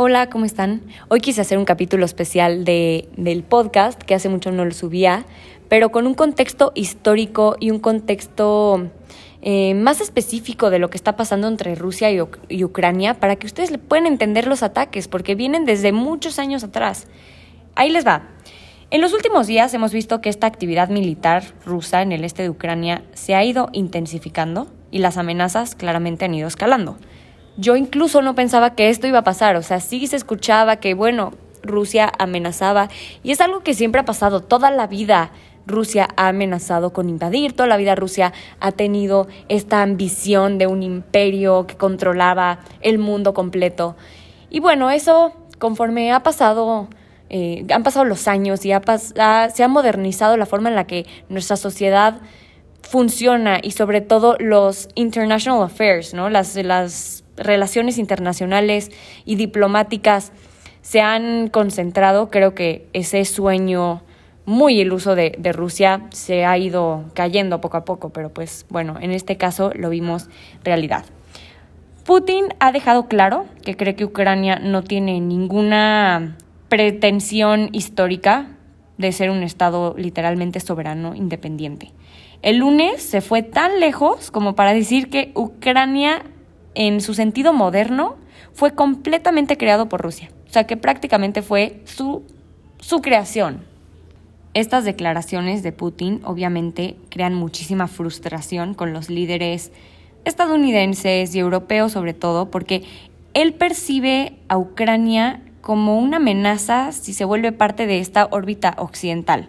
Hola, ¿cómo están? Hoy quise hacer un capítulo especial de, del podcast, que hace mucho no lo subía, pero con un contexto histórico y un contexto eh, más específico de lo que está pasando entre Rusia y, y Ucrania para que ustedes puedan entender los ataques, porque vienen desde muchos años atrás. Ahí les va. En los últimos días hemos visto que esta actividad militar rusa en el este de Ucrania se ha ido intensificando y las amenazas claramente han ido escalando yo incluso no pensaba que esto iba a pasar, o sea, sí se escuchaba que, bueno, Rusia amenazaba, y es algo que siempre ha pasado, toda la vida Rusia ha amenazado con invadir, toda la vida Rusia ha tenido esta ambición de un imperio que controlaba el mundo completo. Y bueno, eso conforme ha pasado, eh, han pasado los años y se ha modernizado la forma en la que nuestra sociedad funciona y sobre todo los international affairs, ¿no? Las, las relaciones internacionales y diplomáticas se han concentrado, creo que ese sueño muy iluso de, de, Rusia se ha ido cayendo poco a poco, pero pues bueno, en este caso lo vimos realidad. Putin ha dejado claro que cree que Ucrania no tiene ninguna pretensión histórica de ser un Estado literalmente soberano, independiente. El lunes se fue tan lejos como para decir que Ucrania en su sentido moderno, fue completamente creado por Rusia. O sea que prácticamente fue su, su creación. Estas declaraciones de Putin obviamente crean muchísima frustración con los líderes estadounidenses y europeos sobre todo, porque él percibe a Ucrania como una amenaza si se vuelve parte de esta órbita occidental.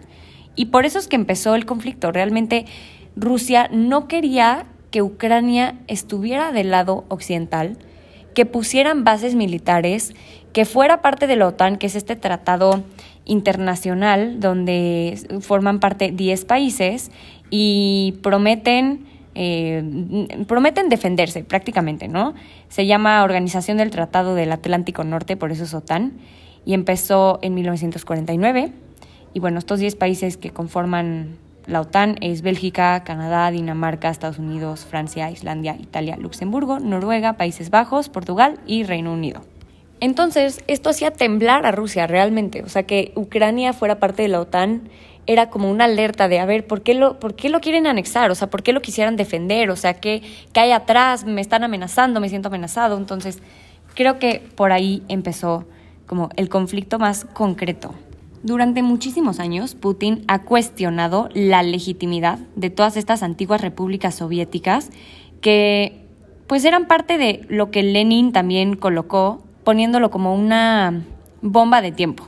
Y por eso es que empezó el conflicto. Realmente Rusia no quería que Ucrania estuviera del lado occidental, que pusieran bases militares, que fuera parte de la OTAN, que es este tratado internacional donde forman parte 10 países y prometen, eh, prometen defenderse prácticamente, ¿no? Se llama Organización del Tratado del Atlántico Norte, por eso es OTAN, y empezó en 1949. Y bueno, estos 10 países que conforman la OTAN es Bélgica, Canadá, Dinamarca, Estados Unidos, Francia, Islandia, Italia, Luxemburgo, Noruega, Países Bajos, Portugal y Reino Unido. Entonces, esto hacía temblar a Rusia realmente. O sea, que Ucrania fuera parte de la OTAN era como una alerta de, a ver, ¿por qué lo, por qué lo quieren anexar? O sea, ¿por qué lo quisieran defender? O sea, ¿qué, ¿qué hay atrás? Me están amenazando, me siento amenazado. Entonces, creo que por ahí empezó como el conflicto más concreto. Durante muchísimos años, Putin ha cuestionado la legitimidad de todas estas antiguas repúblicas soviéticas que pues eran parte de lo que Lenin también colocó, poniéndolo como una bomba de tiempo.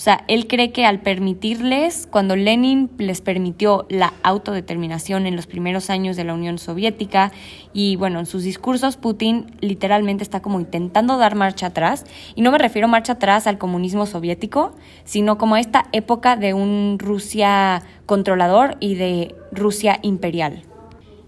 O sea, él cree que al permitirles, cuando Lenin les permitió la autodeterminación en los primeros años de la Unión Soviética, y bueno, en sus discursos Putin literalmente está como intentando dar marcha atrás, y no me refiero marcha atrás al comunismo soviético, sino como a esta época de un Rusia controlador y de Rusia imperial.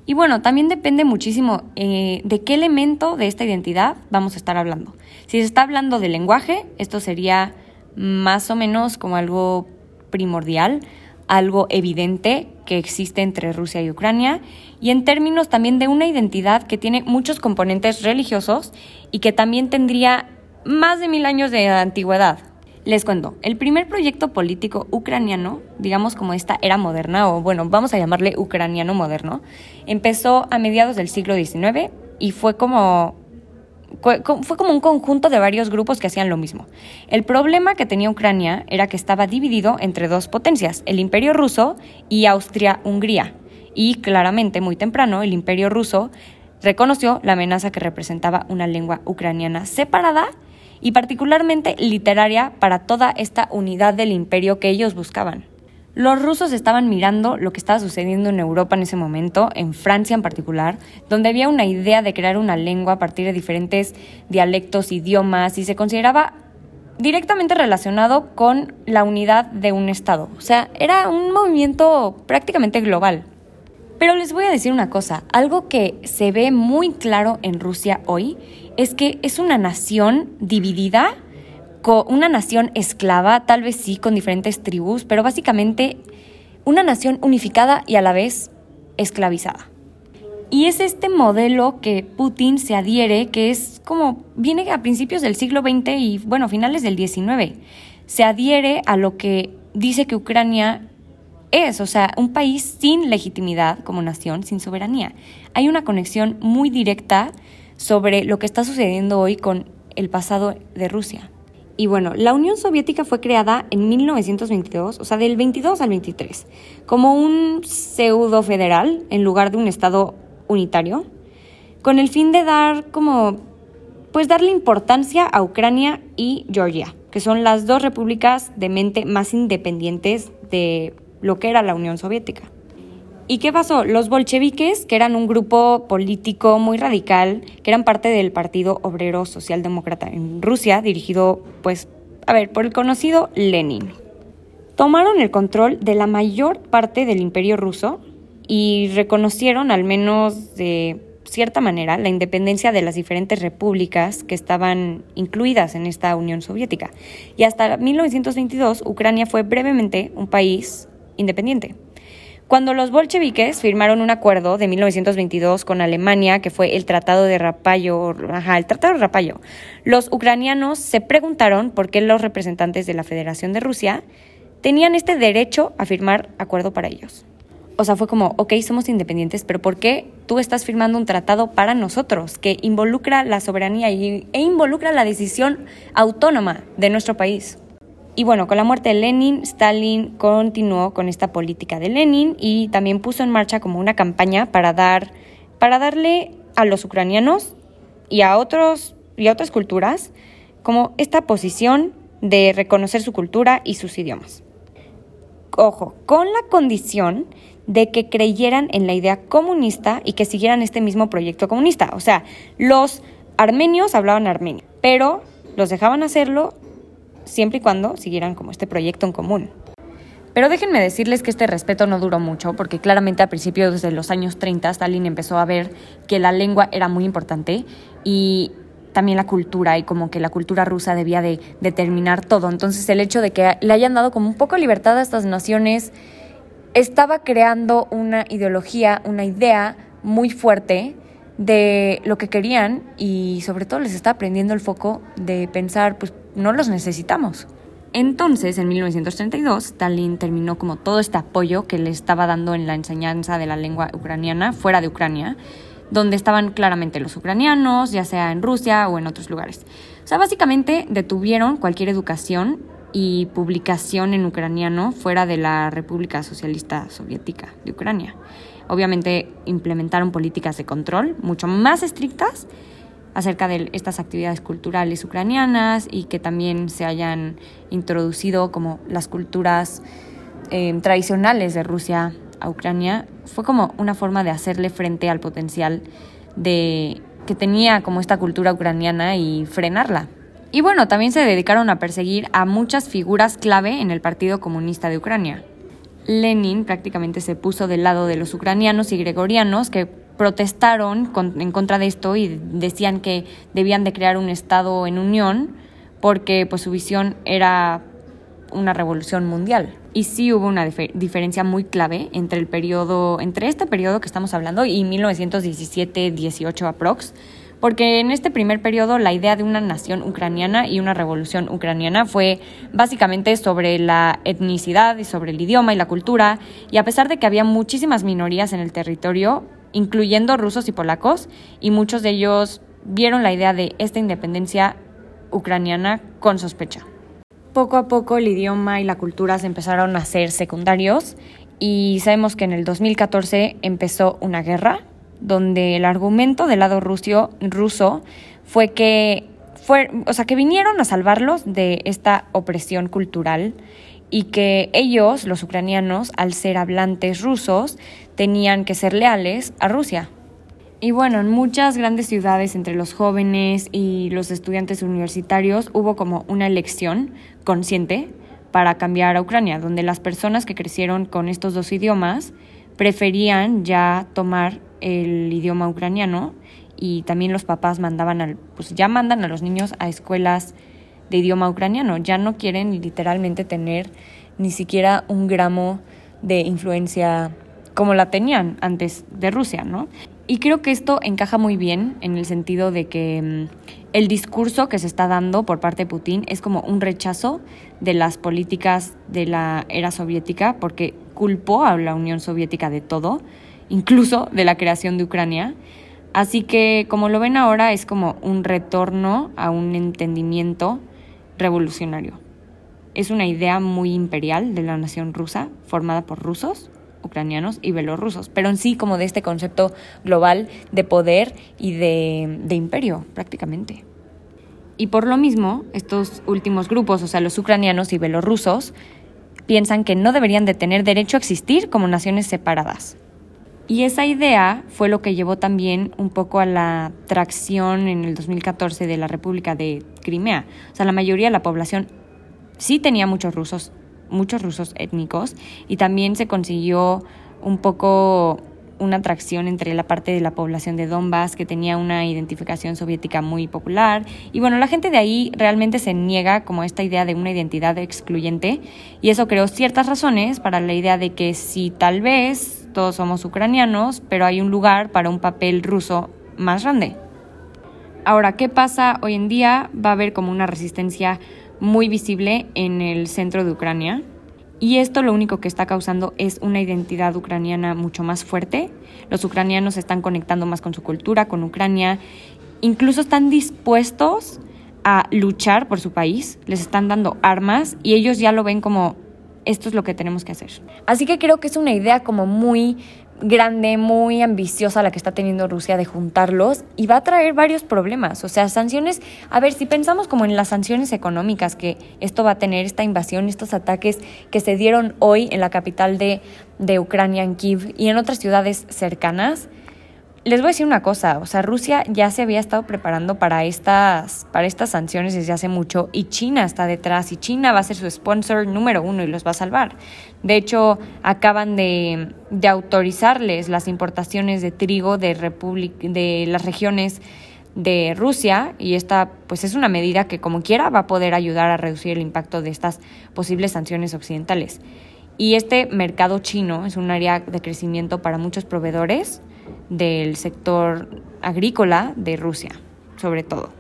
Y bueno, también depende muchísimo eh, de qué elemento de esta identidad vamos a estar hablando. Si se está hablando de lenguaje, esto sería más o menos como algo primordial, algo evidente que existe entre Rusia y Ucrania, y en términos también de una identidad que tiene muchos componentes religiosos y que también tendría más de mil años de antigüedad. Les cuento, el primer proyecto político ucraniano, digamos como esta era moderna, o bueno, vamos a llamarle ucraniano moderno, empezó a mediados del siglo XIX y fue como fue como un conjunto de varios grupos que hacían lo mismo. El problema que tenía Ucrania era que estaba dividido entre dos potencias, el Imperio ruso y Austria-Hungría. Y claramente, muy temprano, el Imperio ruso reconoció la amenaza que representaba una lengua ucraniana separada y particularmente literaria para toda esta unidad del imperio que ellos buscaban. Los rusos estaban mirando lo que estaba sucediendo en Europa en ese momento, en Francia en particular, donde había una idea de crear una lengua a partir de diferentes dialectos, idiomas, y se consideraba directamente relacionado con la unidad de un Estado. O sea, era un movimiento prácticamente global. Pero les voy a decir una cosa, algo que se ve muy claro en Rusia hoy es que es una nación dividida una nación esclava, tal vez sí, con diferentes tribus, pero básicamente una nación unificada y a la vez esclavizada. Y es este modelo que Putin se adhiere, que es como viene a principios del siglo XX y bueno, finales del XIX. Se adhiere a lo que dice que Ucrania es, o sea, un país sin legitimidad como nación, sin soberanía. Hay una conexión muy directa sobre lo que está sucediendo hoy con el pasado de Rusia. Y bueno, la Unión Soviética fue creada en 1922, o sea, del 22 al 23, como un pseudo federal en lugar de un estado unitario, con el fin de dar como, pues darle importancia a Ucrania y Georgia, que son las dos repúblicas de mente más independientes de lo que era la Unión Soviética. ¿Y qué pasó? Los bolcheviques, que eran un grupo político muy radical, que eran parte del Partido Obrero Socialdemócrata en Rusia, dirigido, pues, a ver, por el conocido Lenin, tomaron el control de la mayor parte del imperio ruso y reconocieron, al menos de cierta manera, la independencia de las diferentes repúblicas que estaban incluidas en esta Unión Soviética. Y hasta 1922, Ucrania fue brevemente un país independiente. Cuando los bolcheviques firmaron un acuerdo de 1922 con Alemania, que fue el Tratado de Rapallo, ajá, el Tratado de Rapallo, los ucranianos se preguntaron por qué los representantes de la Federación de Rusia tenían este derecho a firmar acuerdo para ellos. O sea, fue como, ok, somos independientes, pero ¿por qué tú estás firmando un tratado para nosotros que involucra la soberanía e involucra la decisión autónoma de nuestro país? Y bueno, con la muerte de Lenin, Stalin continuó con esta política de Lenin y también puso en marcha como una campaña para dar para darle a los ucranianos y a otros y a otras culturas como esta posición de reconocer su cultura y sus idiomas. Ojo, con la condición de que creyeran en la idea comunista y que siguieran este mismo proyecto comunista. O sea, los armenios hablaban armenio, pero los dejaban hacerlo siempre y cuando siguieran como este proyecto en común. Pero déjenme decirles que este respeto no duró mucho, porque claramente a principios de los años 30 Stalin empezó a ver que la lengua era muy importante y también la cultura y como que la cultura rusa debía de determinar todo. Entonces el hecho de que le hayan dado como un poco libertad a estas naciones estaba creando una ideología, una idea muy fuerte de lo que querían y sobre todo les está prendiendo el foco de pensar, pues no los necesitamos. Entonces, en 1932, Stalin terminó como todo este apoyo que le estaba dando en la enseñanza de la lengua ucraniana fuera de Ucrania, donde estaban claramente los ucranianos, ya sea en Rusia o en otros lugares. O sea, básicamente detuvieron cualquier educación y publicación en ucraniano fuera de la República Socialista Soviética de Ucrania. Obviamente implementaron políticas de control mucho más estrictas acerca de estas actividades culturales ucranianas y que también se hayan introducido como las culturas eh, tradicionales de Rusia a Ucrania, fue como una forma de hacerle frente al potencial de que tenía como esta cultura ucraniana y frenarla. Y bueno, también se dedicaron a perseguir a muchas figuras clave en el Partido Comunista de Ucrania. Lenin prácticamente se puso del lado de los ucranianos y gregorianos que protestaron en contra de esto y decían que debían de crear un Estado en unión porque pues su visión era una revolución mundial. Y sí hubo una diferencia muy clave entre el periodo, entre este periodo que estamos hablando y 1917-18 aprox, porque en este primer periodo la idea de una nación ucraniana y una revolución ucraniana fue básicamente sobre la etnicidad y sobre el idioma y la cultura, y a pesar de que había muchísimas minorías en el territorio, incluyendo rusos y polacos, y muchos de ellos vieron la idea de esta independencia ucraniana con sospecha. Poco a poco el idioma y la cultura se empezaron a hacer secundarios y sabemos que en el 2014 empezó una guerra donde el argumento del lado ruso, fue que fue, o sea, que vinieron a salvarlos de esta opresión cultural y que ellos, los ucranianos, al ser hablantes rusos, tenían que ser leales a Rusia. Y bueno, en muchas grandes ciudades entre los jóvenes y los estudiantes universitarios hubo como una elección consciente para cambiar a Ucrania, donde las personas que crecieron con estos dos idiomas preferían ya tomar el idioma ucraniano y también los papás mandaban al, pues ya mandan a los niños a escuelas de idioma ucraniano. Ya no quieren literalmente tener ni siquiera un gramo de influencia como la tenían antes de Rusia, ¿no? Y creo que esto encaja muy bien en el sentido de que mm, el discurso que se está dando por parte de Putin es como un rechazo de las políticas de la era soviética porque culpó a la Unión Soviética de todo, incluso de la creación de Ucrania. Así que como lo ven ahora es como un retorno a un entendimiento revolucionario. Es una idea muy imperial de la nación rusa, formada por rusos, ucranianos y belorrusos, pero en sí como de este concepto global de poder y de, imperio prácticamente. Y por lo mismo, estos últimos grupos, o sea, los ucranianos y belorrusos, piensan que no deberían de tener derecho a existir como naciones separadas. Y esa idea fue lo que llevó también un poco a la tracción en el 2014 de la República de Crimea. O sea, la mayoría de la población sí tenía muchos rusos, muchos rusos étnicos, y también se consiguió un poco una atracción entre la parte de la población de Donbass que tenía una identificación soviética muy popular y bueno, la gente de ahí realmente se niega como esta idea de una identidad excluyente y eso creó ciertas razones para la idea de que si tal vez todos somos ucranianos, pero hay un lugar para un papel ruso más grande. Ahora, ¿qué pasa hoy en día? Va a haber como una resistencia muy visible en el centro de Ucrania y esto lo único que está causando es una identidad ucraniana mucho más fuerte. Los ucranianos se están conectando más con su cultura, con Ucrania. Incluso están dispuestos a luchar por su país, les están dando armas y ellos ya lo ven como esto es lo que tenemos que hacer. Así que creo que es una idea como muy grande, muy ambiciosa la que está teniendo Rusia de juntarlos y va a traer varios problemas. O sea, sanciones, a ver, si pensamos como en las sanciones económicas que esto va a tener, esta invasión, estos ataques que se dieron hoy en la capital de, de Ucrania, en Kiev, y en otras ciudades cercanas, les voy a decir una cosa, o sea, Rusia ya se había estado preparando para estas, para estas sanciones desde hace mucho y China está detrás y China va a ser su sponsor número uno y los va a salvar. De hecho, acaban de, de autorizarles las importaciones de trigo de, de las regiones de Rusia y esta pues es una medida que como quiera va a poder ayudar a reducir el impacto de estas posibles sanciones occidentales. Y este mercado chino es un área de crecimiento para muchos proveedores del sector agrícola de Rusia, sobre todo.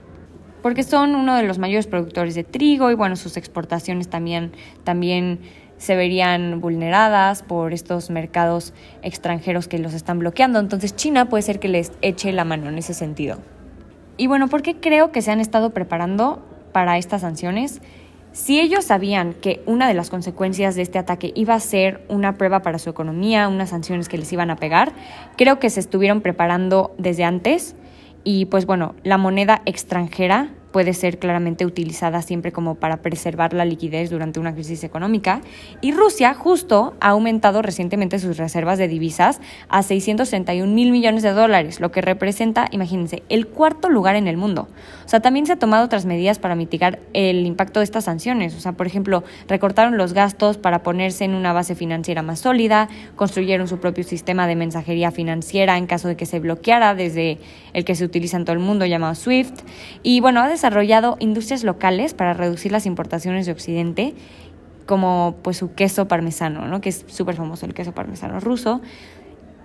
Porque son uno de los mayores productores de trigo y bueno, sus exportaciones también, también se verían vulneradas por estos mercados extranjeros que los están bloqueando. Entonces China puede ser que les eche la mano en ese sentido. Y bueno, ¿por qué creo que se han estado preparando para estas sanciones? Si ellos sabían que una de las consecuencias de este ataque iba a ser una prueba para su economía, unas sanciones que les iban a pegar, creo que se estuvieron preparando desde antes. Y pues bueno, la moneda extranjera puede ser claramente utilizada siempre como para preservar la liquidez durante una crisis económica. Y Rusia justo ha aumentado recientemente sus reservas de divisas a 631 mil millones de dólares, lo que representa, imagínense, el cuarto lugar en el mundo. O sea, también se han tomado otras medidas para mitigar el impacto de estas sanciones. O sea, por ejemplo, recortaron los gastos para ponerse en una base financiera más sólida, construyeron su propio sistema de mensajería financiera en caso de que se bloqueara desde el que se utiliza en todo el mundo llamado SWIFT. Y bueno, ha desarrollado industrias locales para reducir las importaciones de Occidente, como pues su queso parmesano, ¿no? que es súper famoso el queso parmesano ruso,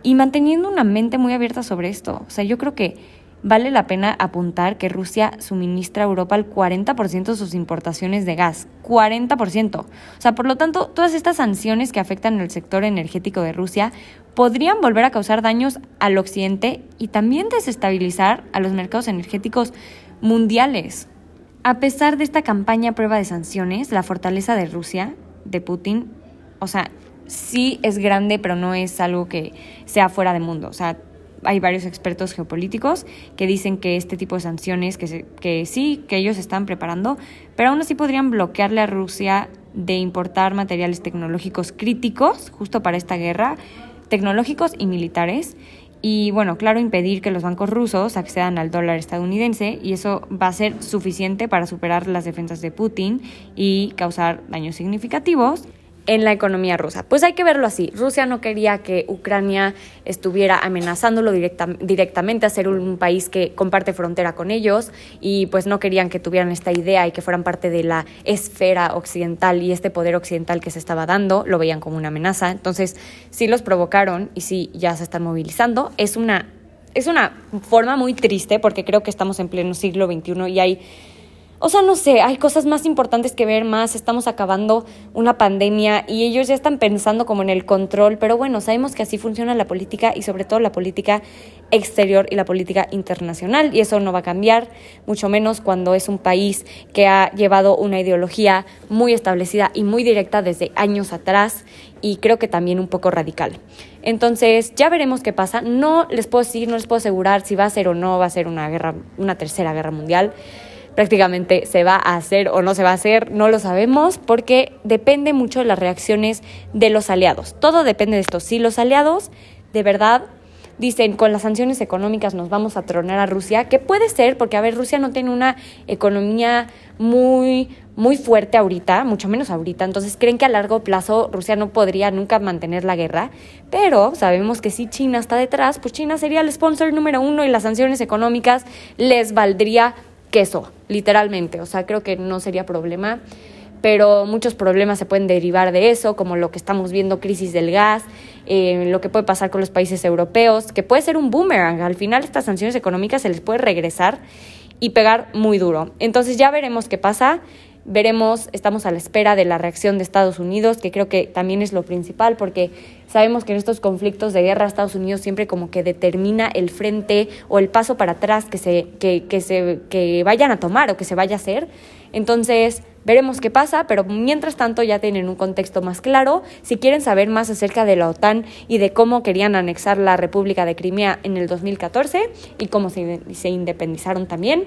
y manteniendo una mente muy abierta sobre esto. O sea, yo creo que vale la pena apuntar que Rusia suministra a Europa el 40% de sus importaciones de gas. 40%. O sea, por lo tanto, todas estas sanciones que afectan el sector energético de Rusia podrían volver a causar daños al occidente y también desestabilizar a los mercados energéticos mundiales. A pesar de esta campaña prueba de sanciones, la fortaleza de Rusia, de Putin, o sea, sí es grande, pero no es algo que sea fuera de mundo. O sea, hay varios expertos geopolíticos que dicen que este tipo de sanciones, que, que sí, que ellos están preparando, pero aún así podrían bloquearle a Rusia de importar materiales tecnológicos críticos justo para esta guerra, tecnológicos y militares, y bueno, claro, impedir que los bancos rusos accedan al dólar estadounidense y eso va a ser suficiente para superar las defensas de Putin y causar daños significativos en la economía rusa. Pues hay que verlo así. Rusia no quería que Ucrania estuviera amenazándolo directamente a ser un país que comparte frontera con ellos y pues no querían que tuvieran esta idea y que fueran parte de la esfera occidental y este poder occidental que se estaba dando, lo veían como una amenaza. Entonces, sí los provocaron y sí ya se están movilizando. Es una es una forma muy triste porque creo que estamos en pleno siglo XXI y hay o sea, no sé, hay cosas más importantes que ver más, estamos acabando una pandemia y ellos ya están pensando como en el control, pero bueno, sabemos que así funciona la política y sobre todo la política exterior y la política internacional y eso no va a cambiar, mucho menos cuando es un país que ha llevado una ideología muy establecida y muy directa desde años atrás y creo que también un poco radical. Entonces, ya veremos qué pasa. No les puedo decir, no les puedo asegurar si va a ser o no va a ser una guerra, una tercera guerra mundial prácticamente se va a hacer o no se va a hacer, no lo sabemos porque depende mucho de las reacciones de los aliados. Todo depende de esto. Si los aliados de verdad dicen con las sanciones económicas nos vamos a tronar a Rusia, que puede ser porque a ver, Rusia no tiene una economía muy muy fuerte ahorita, mucho menos ahorita, entonces creen que a largo plazo Rusia no podría nunca mantener la guerra, pero sabemos que si China está detrás, pues China sería el sponsor número uno y las sanciones económicas les valdría queso, literalmente. O sea, creo que no sería problema, pero muchos problemas se pueden derivar de eso, como lo que estamos viendo, crisis del gas, eh, lo que puede pasar con los países europeos, que puede ser un boomerang. Al final estas sanciones económicas se les puede regresar y pegar muy duro. Entonces ya veremos qué pasa. Veremos, estamos a la espera de la reacción de Estados Unidos, que creo que también es lo principal, porque sabemos que en estos conflictos de guerra Estados Unidos siempre como que determina el frente o el paso para atrás que se, que, que se que vayan a tomar o que se vaya a hacer. Entonces, veremos qué pasa, pero mientras tanto ya tienen un contexto más claro. Si quieren saber más acerca de la OTAN y de cómo querían anexar la República de Crimea en el 2014 y cómo se, se independizaron también,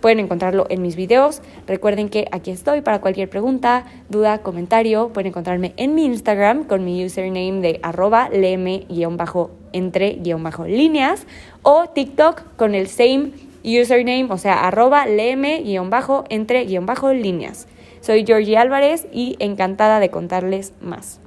Pueden encontrarlo en mis videos. Recuerden que aquí estoy para cualquier pregunta, duda, comentario. Pueden encontrarme en mi Instagram con mi username de arroba leme-entre-líneas o TikTok con el same username, o sea, arroba leme-entre-líneas. Soy Georgie Álvarez y encantada de contarles más.